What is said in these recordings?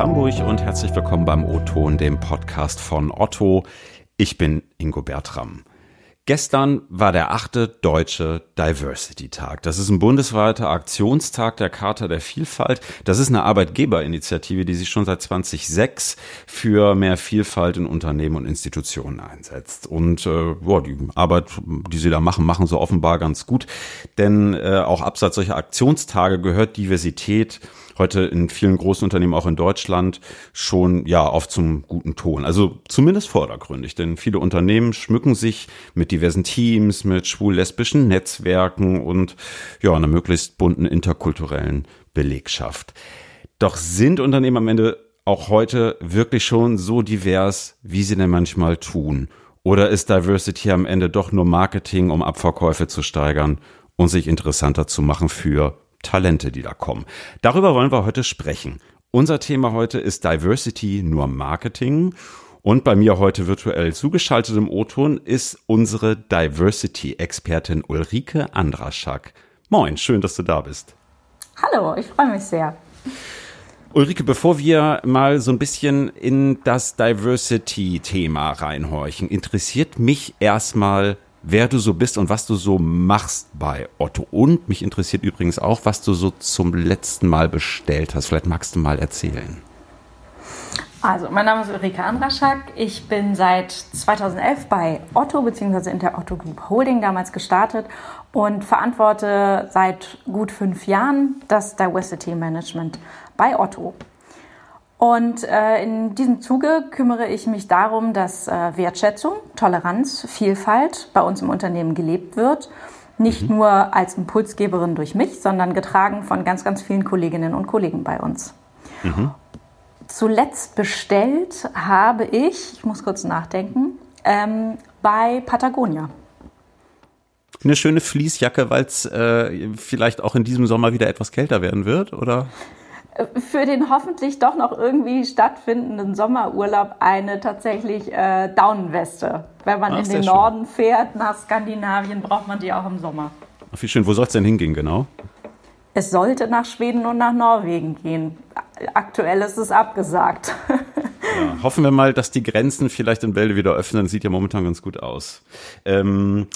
Hamburg und herzlich willkommen beim O-Ton, dem Podcast von Otto. Ich bin Ingo Bertram. Gestern war der achte deutsche Diversity-Tag. Das ist ein bundesweiter Aktionstag der Charta der Vielfalt. Das ist eine Arbeitgeberinitiative, die sich schon seit 2006 für mehr Vielfalt in Unternehmen und Institutionen einsetzt. Und äh, boah, die Arbeit, die sie da machen, machen sie offenbar ganz gut. Denn äh, auch abseits solcher Aktionstage gehört Diversität heute in vielen großen Unternehmen, auch in Deutschland, schon ja oft zum guten Ton. Also zumindest vordergründig, denn viele Unternehmen schmücken sich mit diversen Teams, mit schwul-lesbischen Netzwerken und ja, einer möglichst bunten interkulturellen Belegschaft. Doch sind Unternehmen am Ende auch heute wirklich schon so divers, wie sie denn manchmal tun? Oder ist Diversity am Ende doch nur Marketing, um Abverkäufe zu steigern und sich interessanter zu machen für Talente, die da kommen. Darüber wollen wir heute sprechen. Unser Thema heute ist Diversity nur Marketing. Und bei mir heute virtuell zugeschaltet im O-Ton ist unsere Diversity-Expertin Ulrike Andraschak. Moin, schön, dass du da bist. Hallo, ich freue mich sehr. Ulrike, bevor wir mal so ein bisschen in das Diversity-Thema reinhorchen, interessiert mich erstmal, wer du so bist und was du so machst bei Otto. Und mich interessiert übrigens auch, was du so zum letzten Mal bestellt hast. Vielleicht magst du mal erzählen. Also, mein Name ist Ulrike Andraschak. Ich bin seit 2011 bei Otto bzw. in der Otto Group Holding damals gestartet und verantworte seit gut fünf Jahren das Diversity Management bei Otto. Und äh, in diesem Zuge kümmere ich mich darum, dass äh, Wertschätzung, Toleranz, Vielfalt bei uns im Unternehmen gelebt wird. Nicht mhm. nur als Impulsgeberin durch mich, sondern getragen von ganz, ganz vielen Kolleginnen und Kollegen bei uns. Mhm. Zuletzt bestellt habe ich, ich muss kurz nachdenken, ähm, bei Patagonia. Eine schöne Fließjacke, weil es äh, vielleicht auch in diesem Sommer wieder etwas kälter werden wird, oder? Für den hoffentlich doch noch irgendwie stattfindenden Sommerurlaub eine tatsächlich äh, Daunenweste. Wenn man Ach, in den Norden schön. fährt, nach Skandinavien, braucht man die auch im Sommer. Ach, wie schön. Wo soll es denn hingehen, genau? Es sollte nach Schweden und nach Norwegen gehen. Aktuell ist es abgesagt. Ja, hoffen wir mal, dass die Grenzen vielleicht in Bälde wieder öffnen. Sieht ja momentan ganz gut aus. Ähm,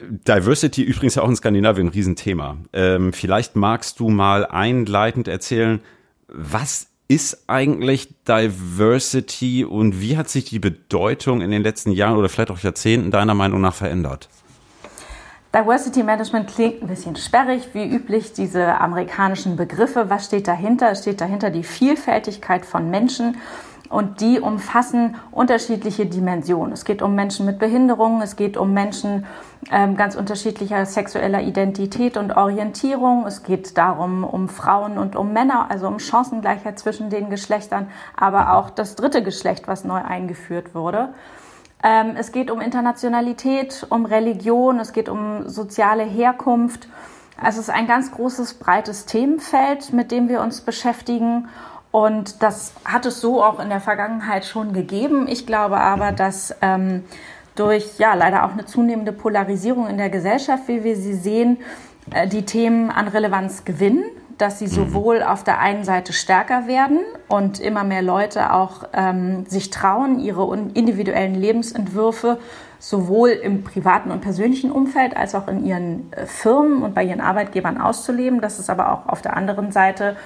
Diversity übrigens ja auch in Skandinavien ein Riesenthema. Ähm, vielleicht magst du mal einleitend erzählen, was ist eigentlich Diversity und wie hat sich die Bedeutung in den letzten Jahren oder vielleicht auch Jahrzehnten deiner Meinung nach verändert? Diversity Management klingt ein bisschen sperrig, wie üblich diese amerikanischen Begriffe. Was steht dahinter? Es steht dahinter die Vielfältigkeit von Menschen und die umfassen unterschiedliche Dimensionen. Es geht um Menschen mit Behinderungen, es geht um Menschen ähm, ganz unterschiedlicher sexueller Identität und Orientierung. Es geht darum, um Frauen und um Männer, also um Chancengleichheit zwischen den Geschlechtern, aber auch das dritte Geschlecht, was neu eingeführt wurde. Ähm, es geht um Internationalität, um Religion, es geht um soziale Herkunft. Also es ist ein ganz großes, breites Themenfeld, mit dem wir uns beschäftigen. Und das hat es so auch in der Vergangenheit schon gegeben. Ich glaube aber, dass ähm, durch ja leider auch eine zunehmende Polarisierung in der Gesellschaft, wie wir sie sehen, äh, die Themen an Relevanz gewinnen, dass sie mhm. sowohl auf der einen Seite stärker werden und immer mehr Leute auch ähm, sich trauen, ihre individuellen Lebensentwürfe sowohl im privaten und persönlichen Umfeld als auch in ihren äh, Firmen und bei ihren Arbeitgebern auszuleben, dass es aber auch auf der anderen Seite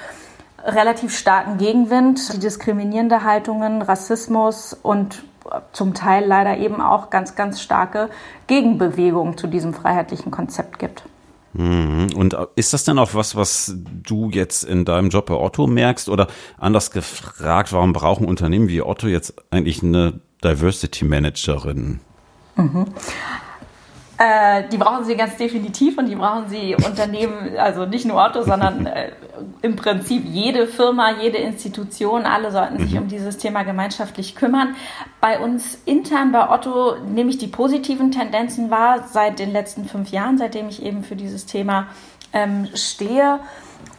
relativ starken Gegenwind, die diskriminierende Haltungen, Rassismus und zum Teil leider eben auch ganz, ganz starke Gegenbewegungen zu diesem freiheitlichen Konzept gibt. Mhm. Und ist das denn auch was, was du jetzt in deinem Job bei Otto merkst? Oder anders gefragt, warum brauchen Unternehmen wie Otto jetzt eigentlich eine Diversity Managerin? Mhm. Äh, die brauchen sie ganz definitiv und die brauchen sie Unternehmen, also nicht nur Otto, sondern äh, im Prinzip jede Firma, jede Institution, alle sollten sich mhm. um dieses Thema gemeinschaftlich kümmern. Bei uns intern bei Otto nehme ich die positiven Tendenzen wahr seit den letzten fünf Jahren, seitdem ich eben für dieses Thema ähm, stehe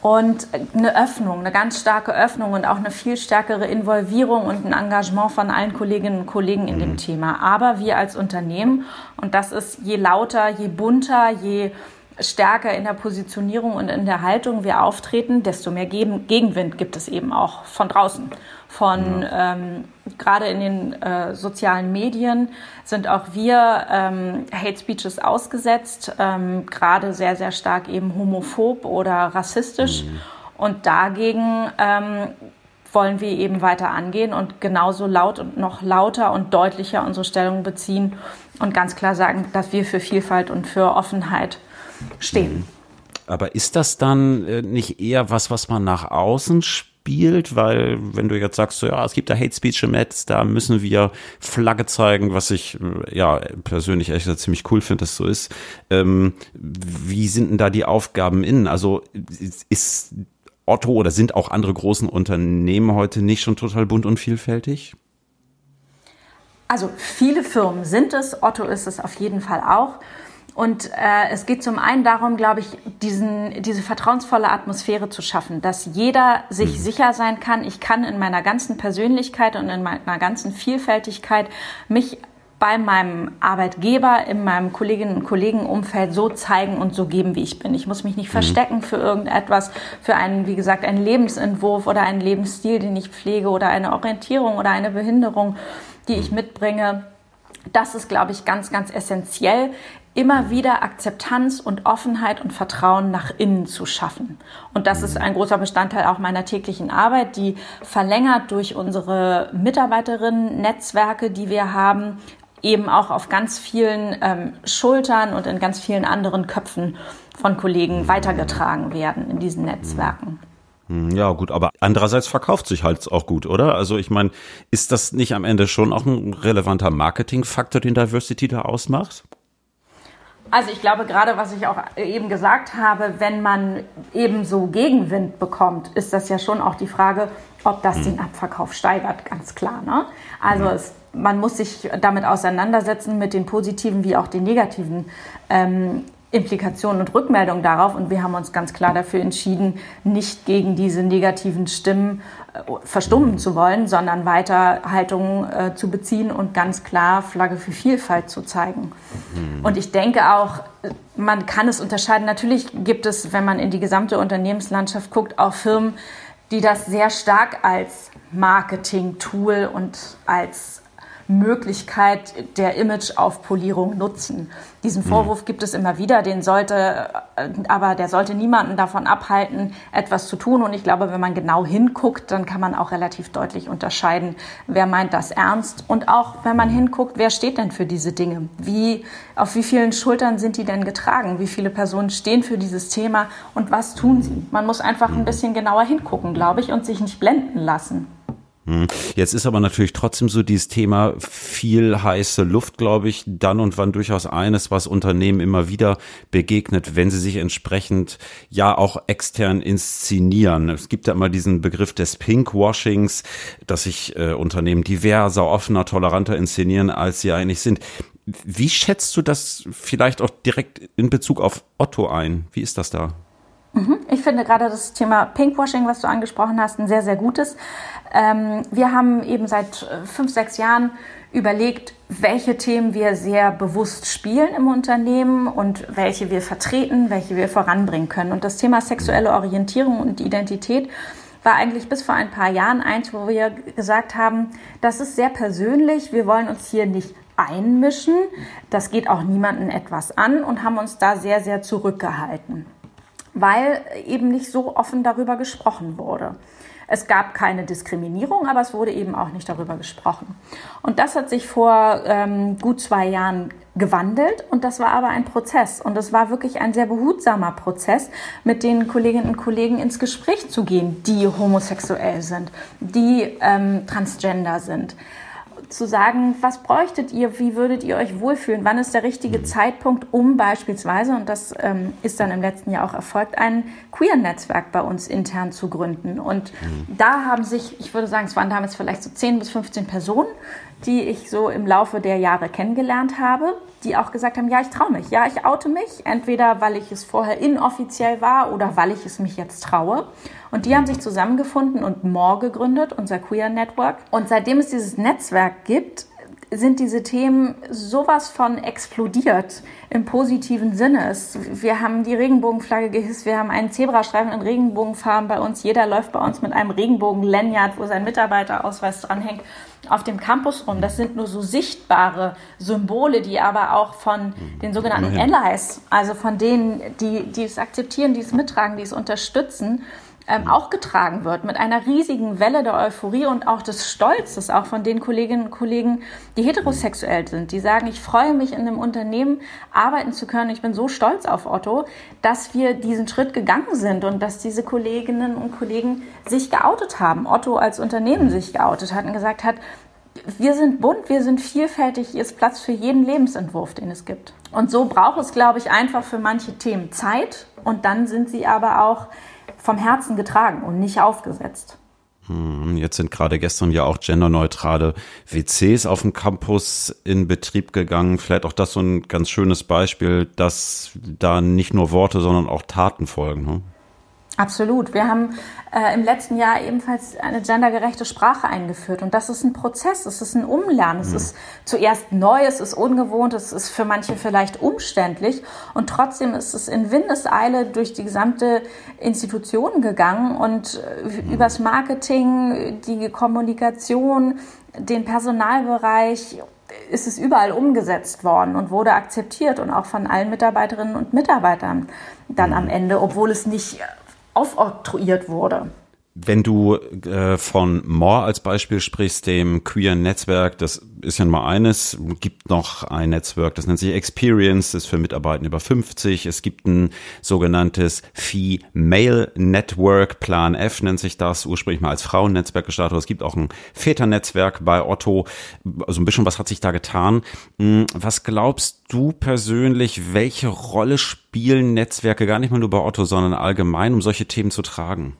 und eine Öffnung, eine ganz starke Öffnung und auch eine viel stärkere Involvierung und ein Engagement von allen Kolleginnen und Kollegen in dem mhm. Thema. Aber wir als Unternehmen, und das ist je lauter, je bunter, je stärker in der Positionierung und in der Haltung wir auftreten, desto mehr Gegenwind gibt es eben auch von draußen. Von ja. ähm, gerade in den äh, sozialen Medien sind auch wir ähm, Hate Speeches ausgesetzt, ähm, gerade sehr, sehr stark eben homophob oder rassistisch. Mhm. Und dagegen ähm, wollen wir eben weiter angehen und genauso laut und noch lauter und deutlicher unsere Stellung beziehen und ganz klar sagen, dass wir für Vielfalt und für Offenheit stehen. Mhm. Aber ist das dann äh, nicht eher was, was man nach außen spielt? Weil, wenn du jetzt sagst, so, ja, es gibt da Hate Speech im Netz, da müssen wir Flagge zeigen, was ich äh, ja persönlich echt ziemlich cool finde, dass so ist. Ähm, wie sind denn da die Aufgaben innen? Also ist Otto oder sind auch andere großen Unternehmen heute nicht schon total bunt und vielfältig? Also viele Firmen sind es, Otto ist es auf jeden Fall auch. Und äh, es geht zum einen darum, glaube ich, diesen, diese vertrauensvolle Atmosphäre zu schaffen, dass jeder sich mhm. sicher sein kann, ich kann in meiner ganzen Persönlichkeit und in meiner ganzen Vielfältigkeit mich bei meinem Arbeitgeber, in meinem Kolleginnen und Kollegenumfeld so zeigen und so geben, wie ich bin. Ich muss mich nicht mhm. verstecken für irgendetwas, für einen, wie gesagt, einen Lebensentwurf oder einen Lebensstil, den ich pflege oder eine Orientierung oder eine Behinderung, die ich mhm. mitbringe. Das ist, glaube ich, ganz, ganz essentiell immer wieder Akzeptanz und Offenheit und Vertrauen nach innen zu schaffen. Und das ist ein großer Bestandteil auch meiner täglichen Arbeit, die verlängert durch unsere Mitarbeiterinnen-Netzwerke, die wir haben, eben auch auf ganz vielen ähm, Schultern und in ganz vielen anderen Köpfen von Kollegen weitergetragen werden in diesen Netzwerken. Hm, ja, gut, aber andererseits verkauft sich halt auch gut, oder? Also ich meine, ist das nicht am Ende schon auch ein relevanter Marketingfaktor, den Diversity da ausmacht? Also ich glaube gerade, was ich auch eben gesagt habe, wenn man eben so Gegenwind bekommt, ist das ja schon auch die Frage, ob das mhm. den Abverkauf steigert, ganz klar. Ne? Also mhm. es, man muss sich damit auseinandersetzen mit den positiven wie auch den negativen ähm, Implikationen und Rückmeldungen darauf. Und wir haben uns ganz klar dafür entschieden, nicht gegen diese negativen Stimmen äh, verstummen zu wollen, sondern weiter Haltung äh, zu beziehen und ganz klar Flagge für Vielfalt zu zeigen. Mhm. Und ich denke auch, man kann es unterscheiden. Natürlich gibt es, wenn man in die gesamte Unternehmenslandschaft guckt, auch Firmen, die das sehr stark als Marketing-Tool und als Möglichkeit der Image-Aufpolierung nutzen. Diesen Vorwurf mhm. gibt es immer wieder, den sollte, aber der sollte niemanden davon abhalten, etwas zu tun. Und ich glaube, wenn man genau hinguckt, dann kann man auch relativ deutlich unterscheiden, wer meint das ernst und auch, wenn man hinguckt, wer steht denn für diese Dinge? Wie, auf wie vielen Schultern sind die denn getragen? Wie viele Personen stehen für dieses Thema und was tun sie? Man muss einfach ein mhm. bisschen genauer hingucken, glaube ich, und sich nicht blenden lassen. Hm. Jetzt ist aber natürlich trotzdem so dieses Thema viel heiße Luft, glaube ich, dann und wann durchaus eines, was Unternehmen immer wieder begegnet, wenn sie sich entsprechend ja auch extern inszenieren. Es gibt ja immer diesen Begriff des Pinkwashings, dass sich äh, Unternehmen diverser, offener, toleranter inszenieren, als sie eigentlich sind. Wie schätzt du das vielleicht auch direkt in Bezug auf Otto ein? Wie ist das da? Mhm. Ich finde gerade das Thema Pinkwashing, was du angesprochen hast, ein sehr, sehr gutes. Ähm, wir haben eben seit äh, fünf, sechs Jahren überlegt, welche Themen wir sehr bewusst spielen im Unternehmen und welche wir vertreten, welche wir voranbringen können. Und das Thema sexuelle Orientierung und Identität war eigentlich bis vor ein paar Jahren eins, wo wir gesagt haben, das ist sehr persönlich, wir wollen uns hier nicht einmischen, das geht auch niemandem etwas an und haben uns da sehr, sehr zurückgehalten weil eben nicht so offen darüber gesprochen wurde. Es gab keine Diskriminierung, aber es wurde eben auch nicht darüber gesprochen. Und das hat sich vor ähm, gut zwei Jahren gewandelt und das war aber ein Prozess und es war wirklich ein sehr behutsamer Prozess, mit den Kolleginnen und Kollegen ins Gespräch zu gehen, die homosexuell sind, die ähm, transgender sind zu sagen, was bräuchtet ihr, wie würdet ihr euch wohlfühlen, wann ist der richtige mhm. Zeitpunkt, um beispielsweise, und das ähm, ist dann im letzten Jahr auch erfolgt, ein Queer-Netzwerk bei uns intern zu gründen. Und mhm. da haben sich, ich würde sagen, es waren damals vielleicht so 10 bis 15 Personen, die ich so im Laufe der Jahre kennengelernt habe, die auch gesagt haben, ja, ich traue mich, ja, ich oute mich, entweder weil ich es vorher inoffiziell war oder weil ich es mich jetzt traue. Und die haben sich zusammengefunden und More gegründet, unser Queer Network. Und seitdem es dieses Netzwerk gibt, sind diese Themen sowas von explodiert im positiven Sinne. Wir haben die Regenbogenflagge gehisst, wir haben einen Zebrastreifen in Regenbogenfarben bei uns. Jeder läuft bei uns mit einem Regenbogen-Lanyard, wo sein Mitarbeiterausweis dranhängt, auf dem Campus rum. Das sind nur so sichtbare Symbole, die aber auch von den sogenannten Allies, also von denen, die, die es akzeptieren, die es mittragen, die es unterstützen, ähm, auch getragen wird mit einer riesigen Welle der Euphorie und auch des Stolzes, auch von den Kolleginnen und Kollegen, die heterosexuell sind, die sagen, ich freue mich in einem Unternehmen arbeiten zu können. Ich bin so stolz auf Otto, dass wir diesen Schritt gegangen sind und dass diese Kolleginnen und Kollegen sich geoutet haben. Otto als Unternehmen sich geoutet hat und gesagt hat, wir sind bunt, wir sind vielfältig, hier ist Platz für jeden Lebensentwurf, den es gibt. Und so braucht es, glaube ich, einfach für manche Themen Zeit und dann sind sie aber auch vom Herzen getragen und nicht aufgesetzt. Hm, jetzt sind gerade gestern ja auch genderneutrale WCs auf dem Campus in Betrieb gegangen. Vielleicht auch das so ein ganz schönes Beispiel, dass da nicht nur Worte, sondern auch Taten folgen. Ne? Absolut. Wir haben äh, im letzten Jahr ebenfalls eine gendergerechte Sprache eingeführt. Und das ist ein Prozess, es ist ein Umlernen. Es mhm. ist zuerst neu, es ist ungewohnt, es ist für manche vielleicht umständlich. Und trotzdem ist es in Windeseile durch die gesamte Institution gegangen und äh, mhm. übers Marketing, die Kommunikation, den Personalbereich ist es überall umgesetzt worden und wurde akzeptiert und auch von allen Mitarbeiterinnen und Mitarbeitern dann am mhm. Ende, obwohl es nicht aufoktroyiert wurde. Wenn du äh, von More als Beispiel sprichst, dem queeren Netzwerk, das ist ja mal eines, gibt noch ein Netzwerk, das nennt sich Experience, das ist für Mitarbeiter über 50. Es gibt ein sogenanntes Female Network, Plan F nennt sich das, ursprünglich mal als Frauennetzwerk gestartet. Es gibt auch ein Väternetzwerk bei Otto. Also ein bisschen was hat sich da getan. Hm, was glaubst du persönlich, welche Rolle spielen Netzwerke gar nicht mal nur bei Otto, sondern allgemein, um solche Themen zu tragen?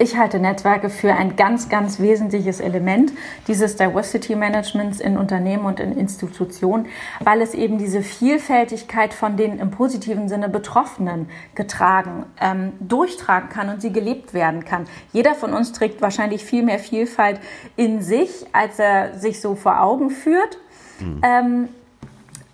Ich halte Netzwerke für ein ganz, ganz wesentliches Element dieses Diversity Managements in Unternehmen und in Institutionen, weil es eben diese Vielfältigkeit von den im positiven Sinne Betroffenen getragen, ähm, durchtragen kann und sie gelebt werden kann. Jeder von uns trägt wahrscheinlich viel mehr Vielfalt in sich, als er sich so vor Augen führt. Mhm. Ähm,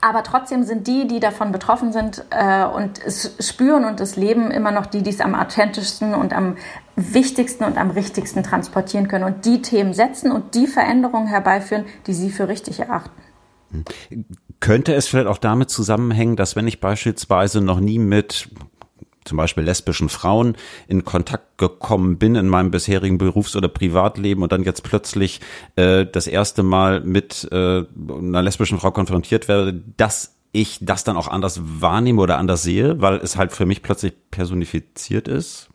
aber trotzdem sind die, die davon betroffen sind äh, und es spüren und es leben, immer noch die, die es am authentischsten und am wichtigsten und am richtigsten transportieren können und die Themen setzen und die Veränderungen herbeiführen, die sie für richtig erachten. Könnte es vielleicht auch damit zusammenhängen, dass wenn ich beispielsweise noch nie mit zum Beispiel lesbischen Frauen in Kontakt gekommen bin in meinem bisherigen Berufs- oder Privatleben und dann jetzt plötzlich äh, das erste Mal mit äh, einer lesbischen Frau konfrontiert werde, dass ich das dann auch anders wahrnehme oder anders sehe, weil es halt für mich plötzlich personifiziert ist?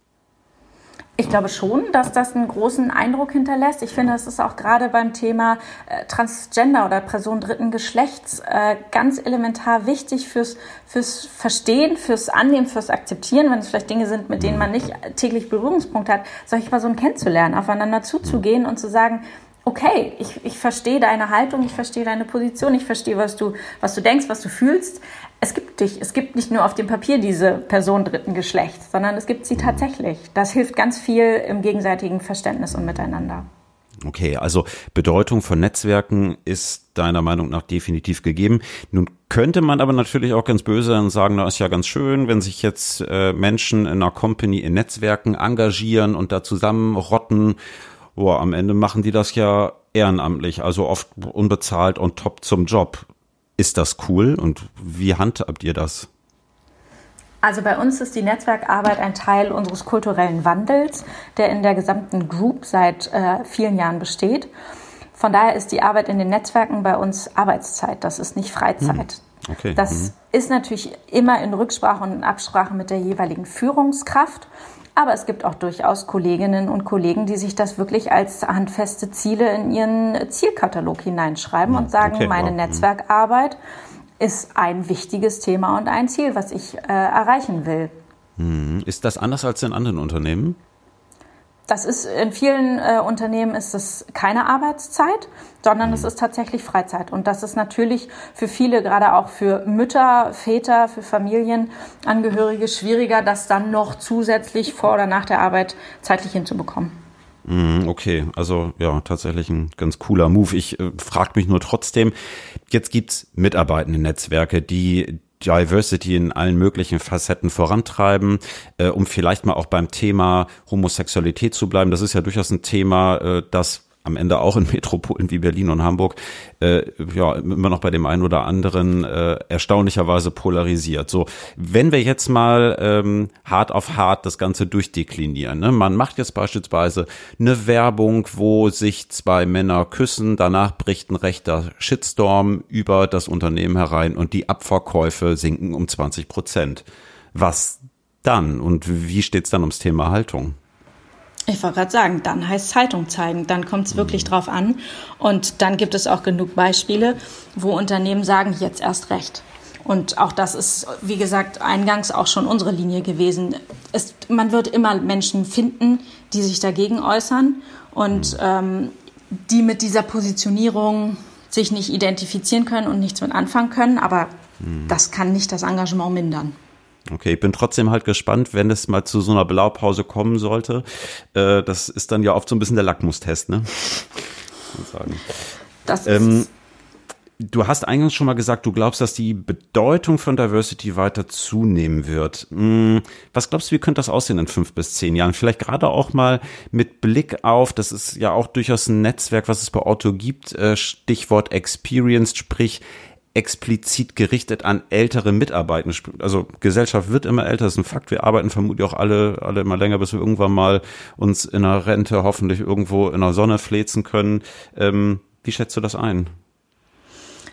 Ich glaube schon, dass das einen großen Eindruck hinterlässt. Ich finde, es ist auch gerade beim Thema äh, Transgender oder Person dritten Geschlechts äh, ganz elementar wichtig fürs, fürs Verstehen, fürs Annehmen, fürs Akzeptieren, wenn es vielleicht Dinge sind, mit denen man nicht täglich Berührungspunkt hat, solche Personen kennenzulernen, aufeinander zuzugehen und zu sagen, okay, ich, ich verstehe deine Haltung, ich verstehe deine Position, ich verstehe, was du, was du denkst, was du fühlst. Es gibt dich, es gibt nicht nur auf dem Papier diese Person dritten Geschlechts, sondern es gibt sie tatsächlich. Das hilft ganz viel im gegenseitigen Verständnis und miteinander. Okay, also Bedeutung von Netzwerken ist deiner Meinung nach definitiv gegeben. Nun könnte man aber natürlich auch ganz böse und sagen, na ist ja ganz schön, wenn sich jetzt äh, Menschen in einer Company in Netzwerken engagieren und da zusammenrotten boah, am Ende machen die das ja ehrenamtlich, also oft unbezahlt und top zum Job. Ist das cool und wie handhabt ihr das? Also bei uns ist die Netzwerkarbeit ein Teil unseres kulturellen Wandels, der in der gesamten Group seit äh, vielen Jahren besteht. Von daher ist die Arbeit in den Netzwerken bei uns Arbeitszeit, das ist nicht Freizeit. Hm. Okay. Das mhm. ist natürlich immer in Rücksprache und in Absprache mit der jeweiligen Führungskraft. Aber es gibt auch durchaus Kolleginnen und Kollegen, die sich das wirklich als handfeste Ziele in ihren Zielkatalog hineinschreiben und sagen, okay, meine wow. Netzwerkarbeit ist ein wichtiges Thema und ein Ziel, was ich äh, erreichen will. Hm. Ist das anders als in anderen Unternehmen? Das ist in vielen äh, Unternehmen ist es keine Arbeitszeit, sondern mhm. es ist tatsächlich Freizeit. Und das ist natürlich für viele, gerade auch für Mütter, Väter, für Familienangehörige schwieriger, das dann noch zusätzlich vor oder nach der Arbeit zeitlich hinzubekommen. Mhm, okay, also ja, tatsächlich ein ganz cooler Move. Ich äh, frage mich nur trotzdem, jetzt gibt's mitarbeitende Netzwerke, die Diversity in allen möglichen Facetten vorantreiben, äh, um vielleicht mal auch beim Thema Homosexualität zu bleiben. Das ist ja durchaus ein Thema, äh, das am Ende auch in Metropolen wie Berlin und Hamburg äh, ja immer noch bei dem einen oder anderen äh, erstaunlicherweise polarisiert. So, wenn wir jetzt mal ähm, hart auf hart das Ganze durchdeklinieren, ne? man macht jetzt beispielsweise eine Werbung, wo sich zwei Männer küssen, danach bricht ein rechter Shitstorm über das Unternehmen herein und die Abverkäufe sinken um 20 Prozent. Was dann und wie steht's dann ums Thema Haltung? Ich wollte gerade sagen, dann heißt Zeitung zeigen, dann kommt es wirklich drauf an. Und dann gibt es auch genug Beispiele, wo Unternehmen sagen, jetzt erst recht. Und auch das ist, wie gesagt, eingangs auch schon unsere Linie gewesen. Es, man wird immer Menschen finden, die sich dagegen äußern und ähm, die mit dieser Positionierung sich nicht identifizieren können und nichts mit anfangen können. Aber mhm. das kann nicht das Engagement mindern. Okay, ich bin trotzdem halt gespannt, wenn es mal zu so einer Blaupause kommen sollte. Äh, das ist dann ja oft so ein bisschen der Lackmustest, ne? Das ist ähm, Du hast eingangs schon mal gesagt, du glaubst, dass die Bedeutung von Diversity weiter zunehmen wird. Hm, was glaubst du, wie könnte das aussehen in fünf bis zehn Jahren? Vielleicht gerade auch mal mit Blick auf, das ist ja auch durchaus ein Netzwerk, was es bei Otto gibt, äh, Stichwort Experienced, sprich explizit gerichtet an ältere Mitarbeitende. Also Gesellschaft wird immer älter, das ist ein Fakt. Wir arbeiten vermutlich auch alle, alle immer länger, bis wir irgendwann mal uns in der Rente hoffentlich irgendwo in der Sonne flezen können. Ähm, wie schätzt du das ein?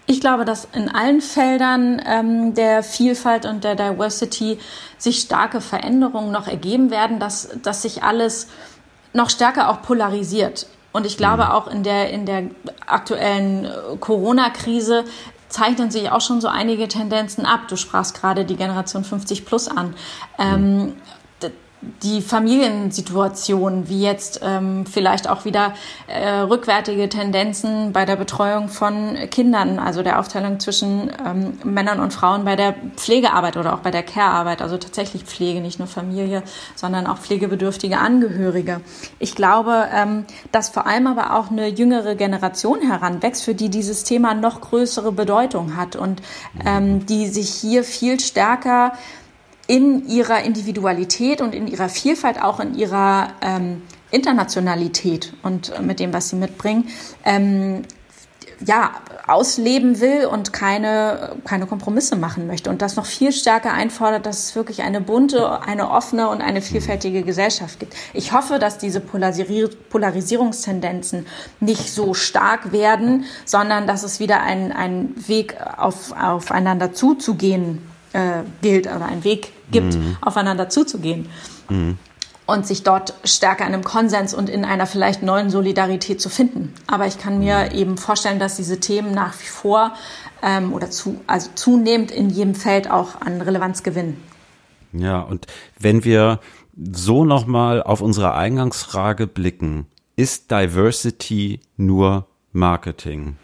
Ich glaube, dass in allen Feldern ähm, der Vielfalt und der Diversity sich starke Veränderungen noch ergeben werden, dass, dass sich alles noch stärker auch polarisiert. Und ich glaube mhm. auch in der, in der aktuellen äh, Corona-Krise zeichnen sich auch schon so einige Tendenzen ab. Du sprachst gerade die Generation 50 plus an. Ähm, die Familiensituation, wie jetzt ähm, vielleicht auch wieder äh, rückwärtige Tendenzen bei der Betreuung von Kindern, also der Aufteilung zwischen ähm, Männern und Frauen bei der Pflegearbeit oder auch bei der Care-Arbeit, also tatsächlich Pflege, nicht nur Familie, sondern auch pflegebedürftige Angehörige. Ich glaube, ähm, dass vor allem aber auch eine jüngere Generation heranwächst, für die dieses Thema noch größere Bedeutung hat und ähm, die sich hier viel stärker in ihrer Individualität und in ihrer Vielfalt, auch in ihrer ähm, Internationalität und äh, mit dem, was sie mitbringen, ähm, ja, ausleben will und keine, keine Kompromisse machen möchte und das noch viel stärker einfordert, dass es wirklich eine bunte, eine offene und eine vielfältige Gesellschaft gibt. Ich hoffe, dass diese Polarisierungstendenzen nicht so stark werden, sondern dass es wieder ein, ein Weg auf, aufeinander zuzugehen äh, gilt oder ein Weg gibt, mhm. aufeinander zuzugehen. Mhm. Und sich dort stärker in einem Konsens und in einer vielleicht neuen Solidarität zu finden. Aber ich kann mir mhm. eben vorstellen, dass diese Themen nach wie vor ähm, oder zu, also zunehmend in jedem Feld auch an Relevanz gewinnen. Ja, und wenn wir so nochmal auf unsere Eingangsfrage blicken, ist Diversity nur Marketing?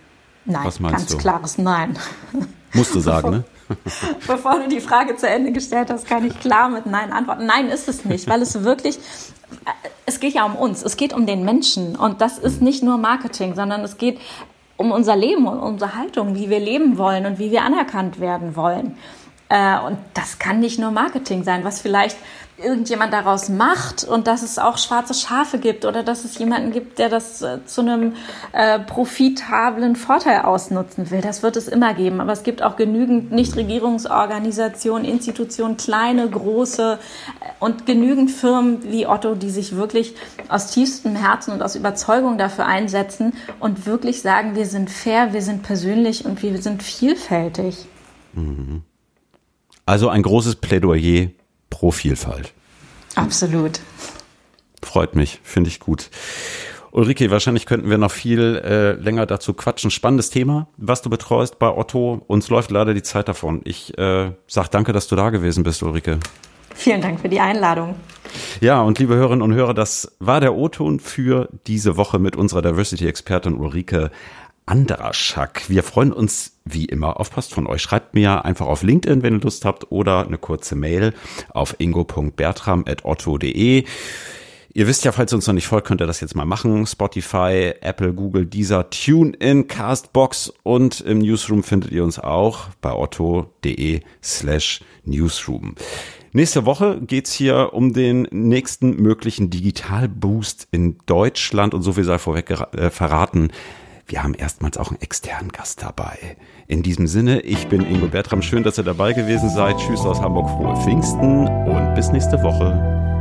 Nein, Was meinst ganz du? klares Nein. Musst du sagen, ne? Bevor du die Frage zu Ende gestellt hast, kann ich klar mit Nein antworten. Nein, ist es nicht, weil es wirklich, es geht ja um uns, es geht um den Menschen und das ist nicht nur Marketing, sondern es geht um unser Leben und unsere Haltung, wie wir leben wollen und wie wir anerkannt werden wollen. Äh, und das kann nicht nur Marketing sein, was vielleicht irgendjemand daraus macht und dass es auch schwarze Schafe gibt oder dass es jemanden gibt, der das äh, zu einem äh, profitablen Vorteil ausnutzen will. Das wird es immer geben. Aber es gibt auch genügend Nichtregierungsorganisationen, Institutionen, kleine, große äh, und genügend Firmen wie Otto, die sich wirklich aus tiefstem Herzen und aus Überzeugung dafür einsetzen und wirklich sagen, wir sind fair, wir sind persönlich und wir sind vielfältig. Mhm. Also ein großes Plädoyer pro Vielfalt. Absolut. Freut mich, finde ich gut. Ulrike, wahrscheinlich könnten wir noch viel äh, länger dazu quatschen. Spannendes Thema, was du betreust bei Otto. Uns läuft leider die Zeit davon. Ich äh, sag danke, dass du da gewesen bist, Ulrike. Vielen Dank für die Einladung. Ja, und liebe Hörerinnen und Hörer, das war der O-Ton für diese Woche mit unserer Diversity-Expertin Ulrike Andraschak. Wir freuen uns wie immer auf Post von euch. Schreibt mir einfach auf LinkedIn, wenn ihr Lust habt, oder eine kurze Mail auf ingo.bertram.otto.de. Ihr wisst ja, falls ihr uns noch nicht folgt, könnt ihr das jetzt mal machen. Spotify, Apple, Google, Deezer, TuneIn, Castbox und im Newsroom findet ihr uns auch bei otto.de slash Newsroom. Nächste Woche geht's hier um den nächsten möglichen Digitalboost in Deutschland und so viel sei vorweg äh, verraten. Wir haben erstmals auch einen externen Gast dabei. In diesem Sinne, ich bin Ingo Bertram. Schön, dass ihr dabei gewesen seid. Tschüss aus Hamburg, frohe Pfingsten und bis nächste Woche.